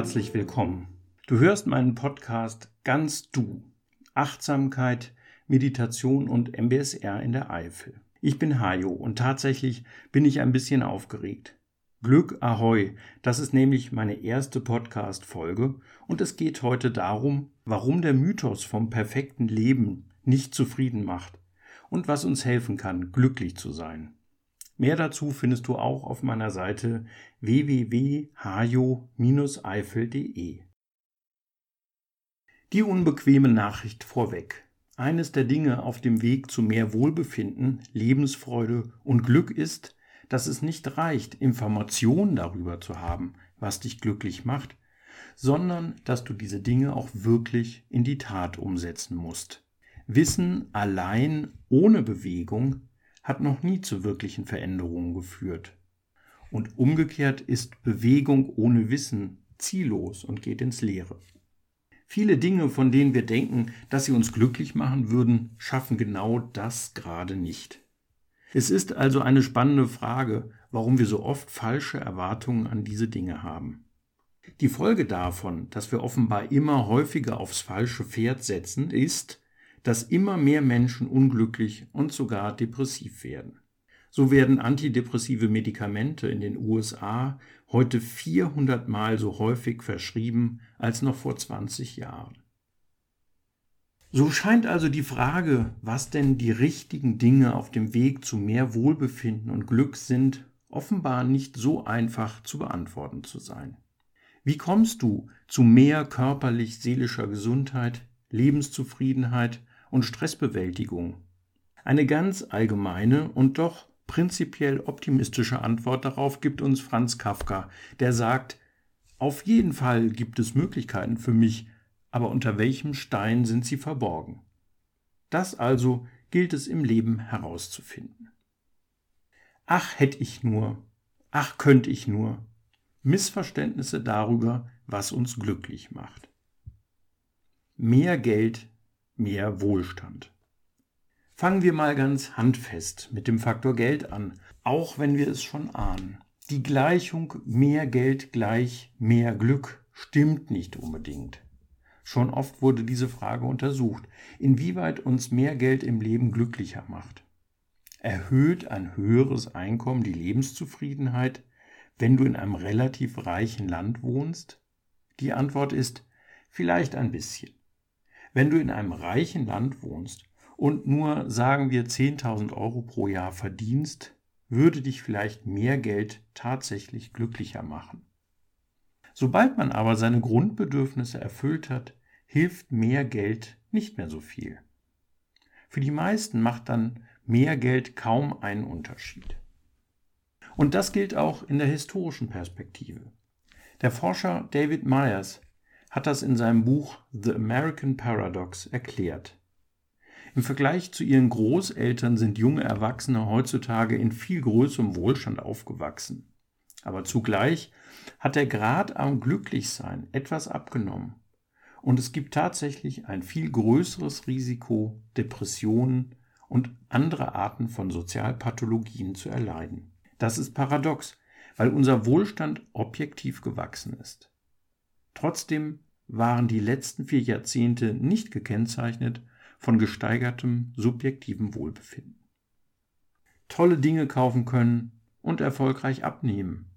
herzlich willkommen. Du hörst meinen Podcast Ganz Du. Achtsamkeit, Meditation und MBSR in der Eifel. Ich bin Hajo und tatsächlich bin ich ein bisschen aufgeregt. Glück Ahoi, das ist nämlich meine erste Podcast-Folge und es geht heute darum, warum der Mythos vom perfekten Leben nicht zufrieden macht und was uns helfen kann, glücklich zu sein. Mehr dazu findest du auch auf meiner Seite www.hajo-eifel.de. Die unbequeme Nachricht vorweg. Eines der Dinge auf dem Weg zu mehr Wohlbefinden, Lebensfreude und Glück ist, dass es nicht reicht, Informationen darüber zu haben, was dich glücklich macht, sondern dass du diese Dinge auch wirklich in die Tat umsetzen musst. Wissen allein ohne Bewegung hat noch nie zu wirklichen Veränderungen geführt. Und umgekehrt ist Bewegung ohne Wissen ziellos und geht ins Leere. Viele Dinge, von denen wir denken, dass sie uns glücklich machen würden, schaffen genau das gerade nicht. Es ist also eine spannende Frage, warum wir so oft falsche Erwartungen an diese Dinge haben. Die Folge davon, dass wir offenbar immer häufiger aufs falsche Pferd setzen, ist, dass immer mehr Menschen unglücklich und sogar depressiv werden. So werden antidepressive Medikamente in den USA heute 400 Mal so häufig verschrieben als noch vor 20 Jahren. So scheint also die Frage, was denn die richtigen Dinge auf dem Weg zu mehr Wohlbefinden und Glück sind, offenbar nicht so einfach zu beantworten zu sein. Wie kommst du zu mehr körperlich-seelischer Gesundheit, Lebenszufriedenheit und Stressbewältigung? Eine ganz allgemeine und doch prinzipiell optimistische Antwort darauf gibt uns Franz Kafka, der sagt, auf jeden Fall gibt es Möglichkeiten für mich, aber unter welchem Stein sind sie verborgen? Das also gilt es im Leben herauszufinden. Ach hätte ich nur, ach könnte ich nur, Missverständnisse darüber, was uns glücklich macht. Mehr Geld, mehr Wohlstand. Fangen wir mal ganz handfest mit dem Faktor Geld an, auch wenn wir es schon ahnen. Die Gleichung mehr Geld gleich mehr Glück stimmt nicht unbedingt. Schon oft wurde diese Frage untersucht, inwieweit uns mehr Geld im Leben glücklicher macht. Erhöht ein höheres Einkommen die Lebenszufriedenheit, wenn du in einem relativ reichen Land wohnst? Die Antwort ist vielleicht ein bisschen. Wenn du in einem reichen Land wohnst und nur, sagen wir, 10.000 Euro pro Jahr verdienst, würde dich vielleicht mehr Geld tatsächlich glücklicher machen. Sobald man aber seine Grundbedürfnisse erfüllt hat, hilft mehr Geld nicht mehr so viel. Für die meisten macht dann mehr Geld kaum einen Unterschied. Und das gilt auch in der historischen Perspektive. Der Forscher David Myers hat das in seinem Buch The American Paradox erklärt. Im Vergleich zu ihren Großeltern sind junge Erwachsene heutzutage in viel größerem Wohlstand aufgewachsen. Aber zugleich hat der Grad am Glücklichsein etwas abgenommen. Und es gibt tatsächlich ein viel größeres Risiko, Depressionen und andere Arten von Sozialpathologien zu erleiden. Das ist paradox, weil unser Wohlstand objektiv gewachsen ist. Trotzdem waren die letzten vier Jahrzehnte nicht gekennzeichnet von gesteigertem subjektivem Wohlbefinden. Tolle Dinge kaufen können und erfolgreich abnehmen.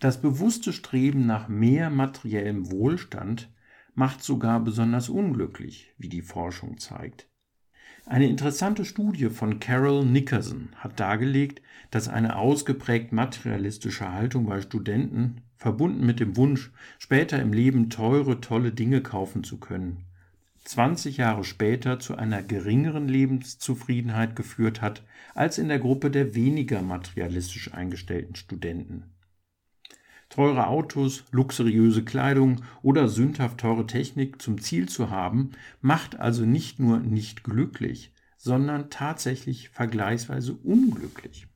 Das bewusste Streben nach mehr materiellem Wohlstand macht sogar besonders unglücklich, wie die Forschung zeigt. Eine interessante Studie von Carol Nickerson hat dargelegt, dass eine ausgeprägt materialistische Haltung bei Studenten, verbunden mit dem Wunsch, später im Leben teure, tolle Dinge kaufen zu können, 20 Jahre später zu einer geringeren Lebenszufriedenheit geführt hat als in der Gruppe der weniger materialistisch eingestellten Studenten. Teure Autos, luxuriöse Kleidung oder sündhaft teure Technik zum Ziel zu haben, macht also nicht nur nicht glücklich, sondern tatsächlich vergleichsweise unglücklich.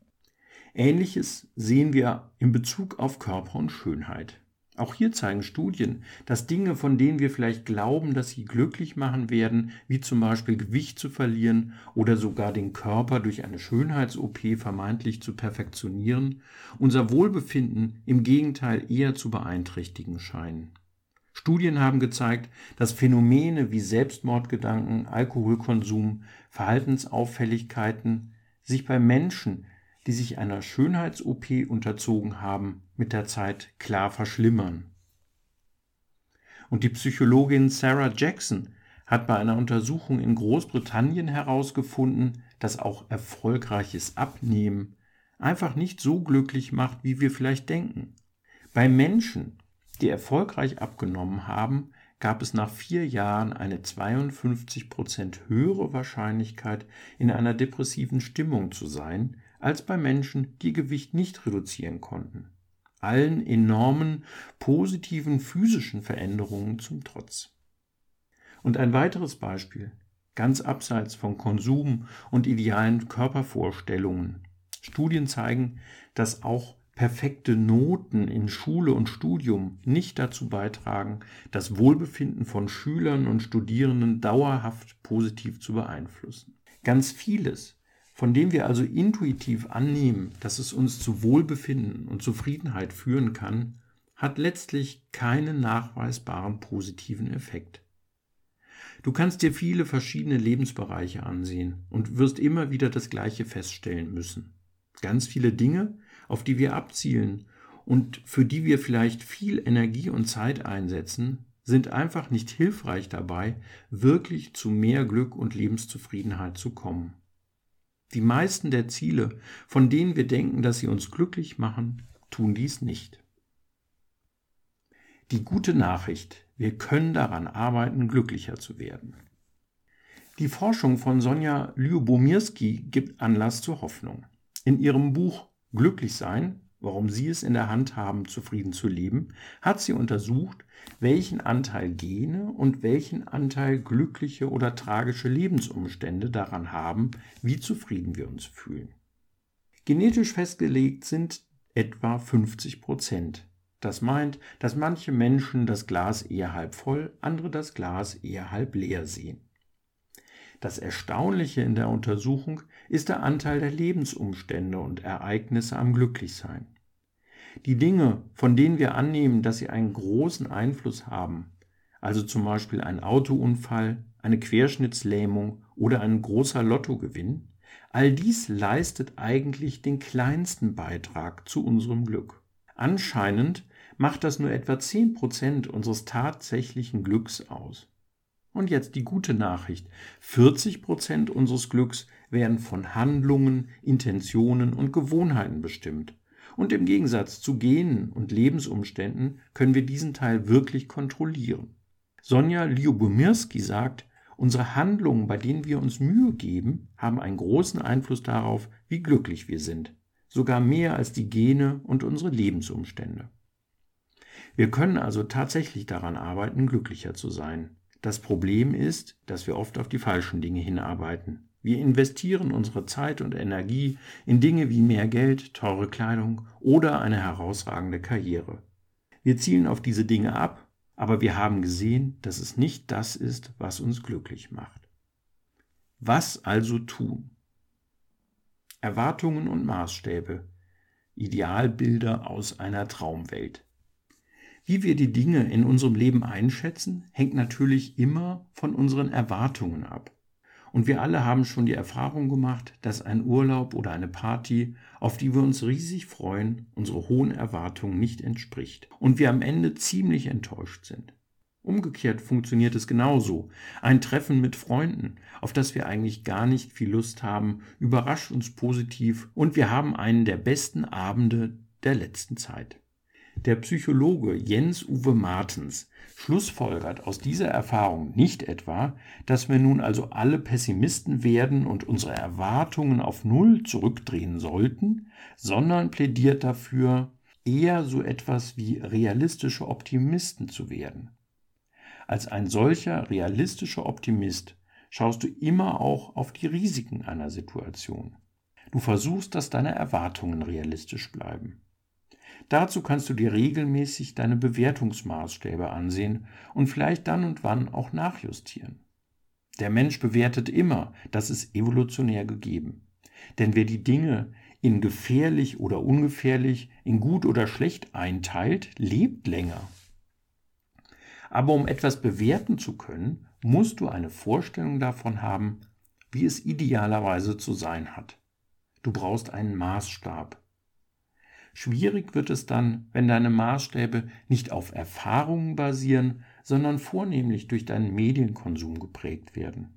Ähnliches sehen wir in Bezug auf Körper und Schönheit. Auch hier zeigen Studien, dass Dinge, von denen wir vielleicht glauben, dass sie glücklich machen werden, wie zum Beispiel Gewicht zu verlieren oder sogar den Körper durch eine Schönheits-OP vermeintlich zu perfektionieren, unser Wohlbefinden im Gegenteil eher zu beeinträchtigen scheinen. Studien haben gezeigt, dass Phänomene wie Selbstmordgedanken, Alkoholkonsum, Verhaltensauffälligkeiten sich bei Menschen, die sich einer Schönheits-OP unterzogen haben, mit der Zeit klar verschlimmern. Und die Psychologin Sarah Jackson hat bei einer Untersuchung in Großbritannien herausgefunden, dass auch erfolgreiches Abnehmen einfach nicht so glücklich macht, wie wir vielleicht denken. Bei Menschen, die erfolgreich abgenommen haben, gab es nach vier Jahren eine 52 Prozent höhere Wahrscheinlichkeit, in einer depressiven Stimmung zu sein, als bei Menschen, die Gewicht nicht reduzieren konnten. Allen enormen positiven physischen Veränderungen zum Trotz. Und ein weiteres Beispiel, ganz abseits von Konsum und idealen Körpervorstellungen. Studien zeigen, dass auch perfekte Noten in Schule und Studium nicht dazu beitragen, das Wohlbefinden von Schülern und Studierenden dauerhaft positiv zu beeinflussen. Ganz vieles von dem wir also intuitiv annehmen, dass es uns zu Wohlbefinden und Zufriedenheit führen kann, hat letztlich keinen nachweisbaren positiven Effekt. Du kannst dir viele verschiedene Lebensbereiche ansehen und wirst immer wieder das Gleiche feststellen müssen. Ganz viele Dinge, auf die wir abzielen und für die wir vielleicht viel Energie und Zeit einsetzen, sind einfach nicht hilfreich dabei, wirklich zu mehr Glück und Lebenszufriedenheit zu kommen. Die meisten der Ziele, von denen wir denken, dass sie uns glücklich machen, tun dies nicht. Die gute Nachricht, wir können daran arbeiten, glücklicher zu werden. Die Forschung von Sonja Lyubomirski gibt Anlass zur Hoffnung. In ihrem Buch Glücklich sein warum sie es in der Hand haben, zufrieden zu leben, hat sie untersucht, welchen Anteil Gene und welchen Anteil glückliche oder tragische Lebensumstände daran haben, wie zufrieden wir uns fühlen. Genetisch festgelegt sind etwa 50 Prozent. Das meint, dass manche Menschen das Glas eher halb voll, andere das Glas eher halb leer sehen. Das Erstaunliche in der Untersuchung ist der Anteil der Lebensumstände und Ereignisse am Glücklichsein. Die Dinge, von denen wir annehmen, dass sie einen großen Einfluss haben, also zum Beispiel ein Autounfall, eine Querschnittslähmung oder ein großer Lottogewinn, all dies leistet eigentlich den kleinsten Beitrag zu unserem Glück. Anscheinend macht das nur etwa 10% unseres tatsächlichen Glücks aus. Und jetzt die gute Nachricht. 40 Prozent unseres Glücks werden von Handlungen, Intentionen und Gewohnheiten bestimmt. Und im Gegensatz zu Genen und Lebensumständen können wir diesen Teil wirklich kontrollieren. Sonja Lyubomirski sagt, unsere Handlungen, bei denen wir uns Mühe geben, haben einen großen Einfluss darauf, wie glücklich wir sind. Sogar mehr als die Gene und unsere Lebensumstände. Wir können also tatsächlich daran arbeiten, glücklicher zu sein. Das Problem ist, dass wir oft auf die falschen Dinge hinarbeiten. Wir investieren unsere Zeit und Energie in Dinge wie mehr Geld, teure Kleidung oder eine herausragende Karriere. Wir zielen auf diese Dinge ab, aber wir haben gesehen, dass es nicht das ist, was uns glücklich macht. Was also tun? Erwartungen und Maßstäbe, Idealbilder aus einer Traumwelt. Wie wir die Dinge in unserem Leben einschätzen, hängt natürlich immer von unseren Erwartungen ab. Und wir alle haben schon die Erfahrung gemacht, dass ein Urlaub oder eine Party, auf die wir uns riesig freuen, unsere hohen Erwartungen nicht entspricht und wir am Ende ziemlich enttäuscht sind. Umgekehrt funktioniert es genauso. Ein Treffen mit Freunden, auf das wir eigentlich gar nicht viel Lust haben, überrascht uns positiv und wir haben einen der besten Abende der letzten Zeit. Der Psychologe Jens Uwe Martens schlussfolgert aus dieser Erfahrung nicht etwa, dass wir nun also alle Pessimisten werden und unsere Erwartungen auf Null zurückdrehen sollten, sondern plädiert dafür, eher so etwas wie realistische Optimisten zu werden. Als ein solcher realistischer Optimist schaust du immer auch auf die Risiken einer Situation. Du versuchst, dass deine Erwartungen realistisch bleiben. Dazu kannst du dir regelmäßig deine Bewertungsmaßstäbe ansehen und vielleicht dann und wann auch nachjustieren. Der Mensch bewertet immer, das ist evolutionär gegeben. Denn wer die Dinge in gefährlich oder ungefährlich, in gut oder schlecht einteilt, lebt länger. Aber um etwas bewerten zu können, musst du eine Vorstellung davon haben, wie es idealerweise zu sein hat. Du brauchst einen Maßstab. Schwierig wird es dann, wenn deine Maßstäbe nicht auf Erfahrungen basieren, sondern vornehmlich durch deinen Medienkonsum geprägt werden.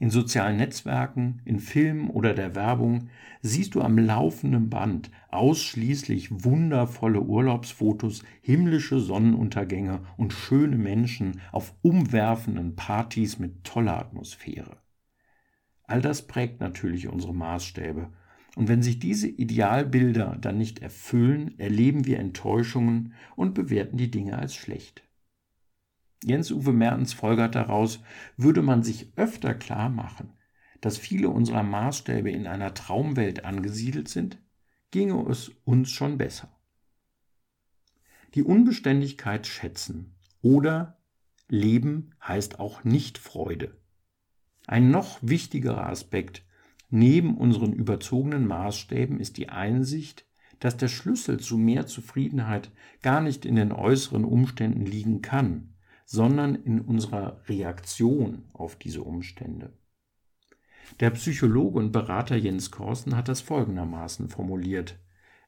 In sozialen Netzwerken, in Filmen oder der Werbung siehst du am laufenden Band ausschließlich wundervolle Urlaubsfotos, himmlische Sonnenuntergänge und schöne Menschen auf umwerfenden Partys mit toller Atmosphäre. All das prägt natürlich unsere Maßstäbe und wenn sich diese Idealbilder dann nicht erfüllen, erleben wir Enttäuschungen und bewerten die Dinge als schlecht. Jens-Uwe Mertens folgert daraus, würde man sich öfter klar machen, dass viele unserer Maßstäbe in einer Traumwelt angesiedelt sind, ginge es uns schon besser. Die Unbeständigkeit schätzen oder Leben heißt auch nicht Freude. Ein noch wichtigerer Aspekt Neben unseren überzogenen Maßstäben ist die Einsicht, dass der Schlüssel zu mehr Zufriedenheit gar nicht in den äußeren Umständen liegen kann, sondern in unserer Reaktion auf diese Umstände. Der Psychologe und Berater Jens Korsen hat das folgendermaßen formuliert.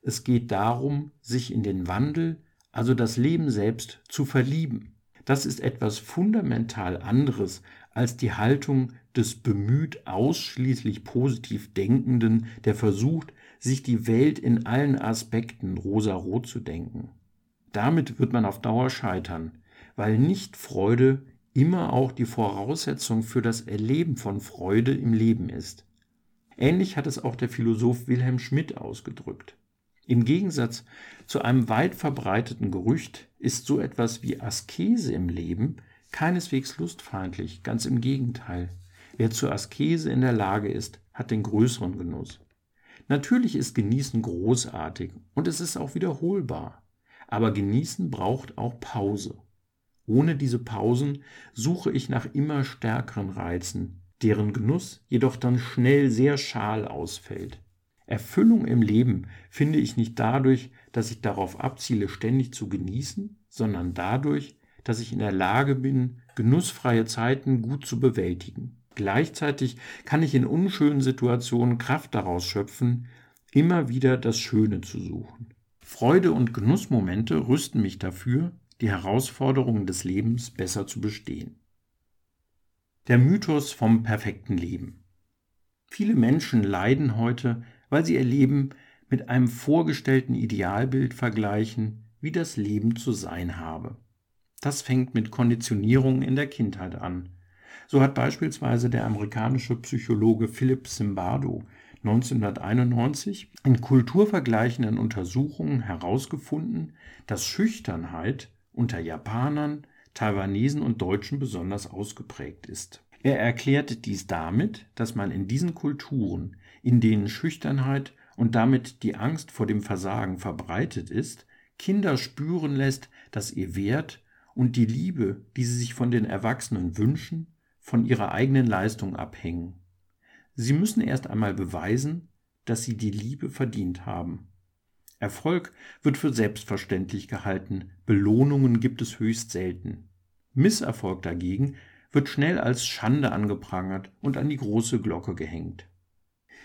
Es geht darum, sich in den Wandel, also das Leben selbst, zu verlieben. Das ist etwas fundamental anderes als die Haltung des bemüht ausschließlich positiv Denkenden, der versucht, sich die Welt in allen Aspekten rosarot zu denken. Damit wird man auf Dauer scheitern, weil nicht Freude immer auch die Voraussetzung für das Erleben von Freude im Leben ist. Ähnlich hat es auch der Philosoph Wilhelm Schmidt ausgedrückt. Im Gegensatz zu einem weit verbreiteten Gerücht ist so etwas wie Askese im Leben keineswegs lustfeindlich, ganz im Gegenteil. Wer zur Askese in der Lage ist, hat den größeren Genuss. Natürlich ist Genießen großartig und es ist auch wiederholbar. Aber Genießen braucht auch Pause. Ohne diese Pausen suche ich nach immer stärkeren Reizen, deren Genuss jedoch dann schnell sehr schal ausfällt. Erfüllung im Leben finde ich nicht dadurch, dass ich darauf abziele, ständig zu genießen, sondern dadurch, dass ich in der Lage bin, genussfreie Zeiten gut zu bewältigen. Gleichzeitig kann ich in unschönen Situationen Kraft daraus schöpfen, immer wieder das Schöne zu suchen. Freude und Genussmomente rüsten mich dafür, die Herausforderungen des Lebens besser zu bestehen. Der Mythos vom perfekten Leben. Viele Menschen leiden heute, weil sie ihr Leben mit einem vorgestellten Idealbild vergleichen, wie das Leben zu sein habe. Das fängt mit Konditionierung in der Kindheit an. So hat beispielsweise der amerikanische Psychologe Philip Zimbardo 1991 in kulturvergleichenden Untersuchungen herausgefunden, dass Schüchternheit unter Japanern, Taiwanesen und Deutschen besonders ausgeprägt ist. Er erklärte dies damit, dass man in diesen Kulturen, in denen Schüchternheit und damit die Angst vor dem Versagen verbreitet ist, Kinder spüren lässt, dass ihr Wert und die Liebe, die sie sich von den Erwachsenen wünschen, von ihrer eigenen Leistung abhängen. Sie müssen erst einmal beweisen, dass sie die Liebe verdient haben. Erfolg wird für selbstverständlich gehalten, Belohnungen gibt es höchst selten. Misserfolg dagegen wird schnell als Schande angeprangert und an die große Glocke gehängt.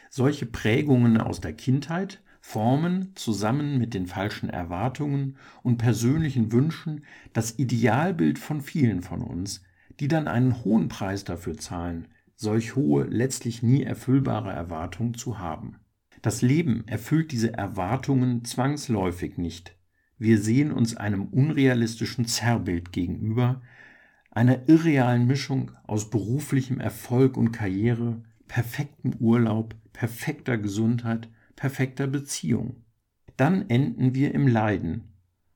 Solche Prägungen aus der Kindheit formen zusammen mit den falschen Erwartungen und persönlichen Wünschen das Idealbild von vielen von uns, die dann einen hohen Preis dafür zahlen, solch hohe, letztlich nie erfüllbare Erwartungen zu haben. Das Leben erfüllt diese Erwartungen zwangsläufig nicht. Wir sehen uns einem unrealistischen Zerrbild gegenüber, einer irrealen Mischung aus beruflichem Erfolg und Karriere, perfektem Urlaub, perfekter Gesundheit, perfekter Beziehung. Dann enden wir im Leiden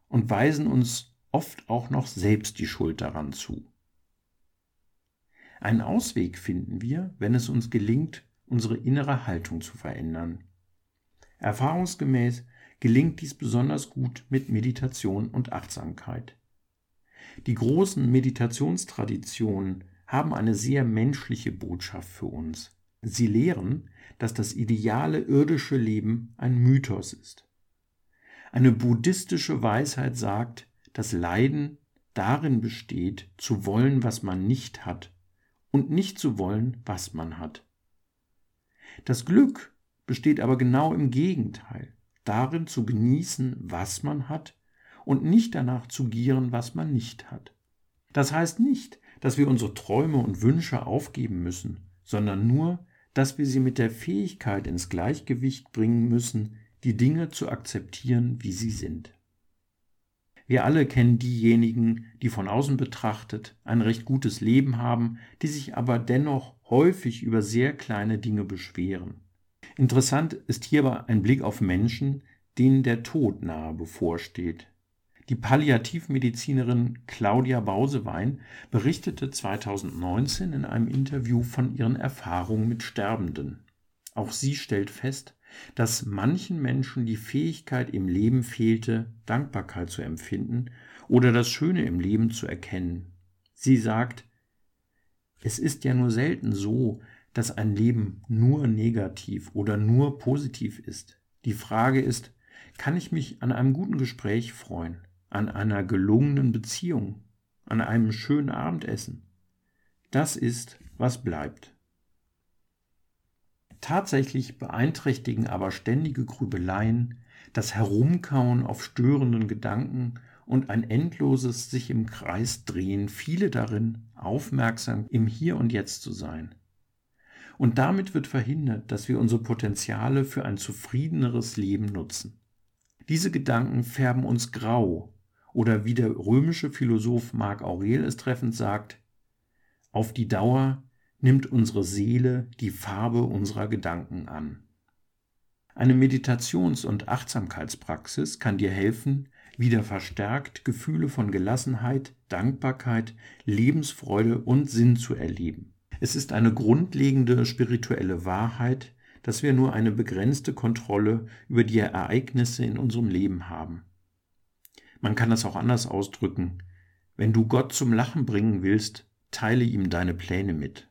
und weisen uns oft auch noch selbst die Schuld daran zu. Einen Ausweg finden wir, wenn es uns gelingt, unsere innere Haltung zu verändern. Erfahrungsgemäß gelingt dies besonders gut mit Meditation und Achtsamkeit. Die großen Meditationstraditionen haben eine sehr menschliche Botschaft für uns. Sie lehren, dass das ideale irdische Leben ein Mythos ist. Eine buddhistische Weisheit sagt, dass Leiden darin besteht, zu wollen, was man nicht hat, und nicht zu wollen, was man hat. Das Glück besteht aber genau im Gegenteil, darin zu genießen, was man hat, und nicht danach zu gieren, was man nicht hat. Das heißt nicht, dass wir unsere Träume und Wünsche aufgeben müssen, sondern nur, dass wir sie mit der Fähigkeit ins Gleichgewicht bringen müssen, die Dinge zu akzeptieren, wie sie sind. Wir alle kennen diejenigen, die von außen betrachtet ein recht gutes Leben haben, die sich aber dennoch häufig über sehr kleine Dinge beschweren. Interessant ist hierbei ein Blick auf Menschen, denen der Tod nahe bevorsteht. Die Palliativmedizinerin Claudia Bausewein berichtete 2019 in einem Interview von ihren Erfahrungen mit Sterbenden. Auch sie stellt fest, dass manchen Menschen die Fähigkeit im Leben fehlte, Dankbarkeit zu empfinden oder das Schöne im Leben zu erkennen. Sie sagt, es ist ja nur selten so, dass ein Leben nur negativ oder nur positiv ist. Die Frage ist, kann ich mich an einem guten Gespräch freuen? An einer gelungenen Beziehung, an einem schönen Abendessen. Das ist, was bleibt. Tatsächlich beeinträchtigen aber ständige Grübeleien, das Herumkauen auf störenden Gedanken und ein endloses sich im Kreis drehen viele darin, aufmerksam im Hier und Jetzt zu sein. Und damit wird verhindert, dass wir unsere Potenziale für ein zufriedeneres Leben nutzen. Diese Gedanken färben uns grau oder wie der römische Philosoph Marc Aurel es treffend sagt, auf die Dauer nimmt unsere Seele die Farbe unserer Gedanken an. Eine Meditations- und Achtsamkeitspraxis kann dir helfen, wieder verstärkt Gefühle von Gelassenheit, Dankbarkeit, Lebensfreude und Sinn zu erleben. Es ist eine grundlegende spirituelle Wahrheit, dass wir nur eine begrenzte Kontrolle über die Ereignisse in unserem Leben haben. Man kann das auch anders ausdrücken. Wenn du Gott zum Lachen bringen willst, teile ihm deine Pläne mit.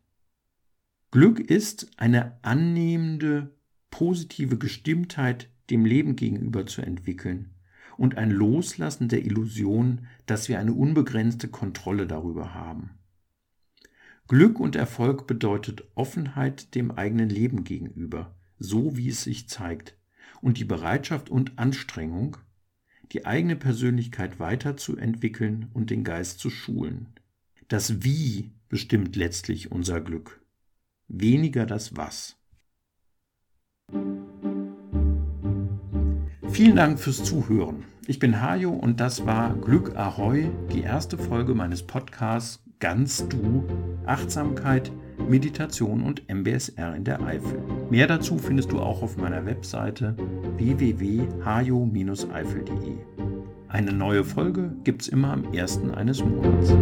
Glück ist eine annehmende, positive Gestimmtheit dem Leben gegenüber zu entwickeln und ein Loslassen der Illusion, dass wir eine unbegrenzte Kontrolle darüber haben. Glück und Erfolg bedeutet Offenheit dem eigenen Leben gegenüber, so wie es sich zeigt, und die Bereitschaft und Anstrengung, die eigene Persönlichkeit weiterzuentwickeln und den Geist zu schulen. Das Wie bestimmt letztlich unser Glück, weniger das Was. Vielen Dank fürs Zuhören. Ich bin Hajo und das war Glück Ahoi, die erste Folge meines Podcasts Ganz Du, Achtsamkeit, Meditation und MBSR in der Eifel. Mehr dazu findest du auch auf meiner Webseite www.hajo-eifel.de. Eine neue Folge gibt's immer am ersten eines Monats.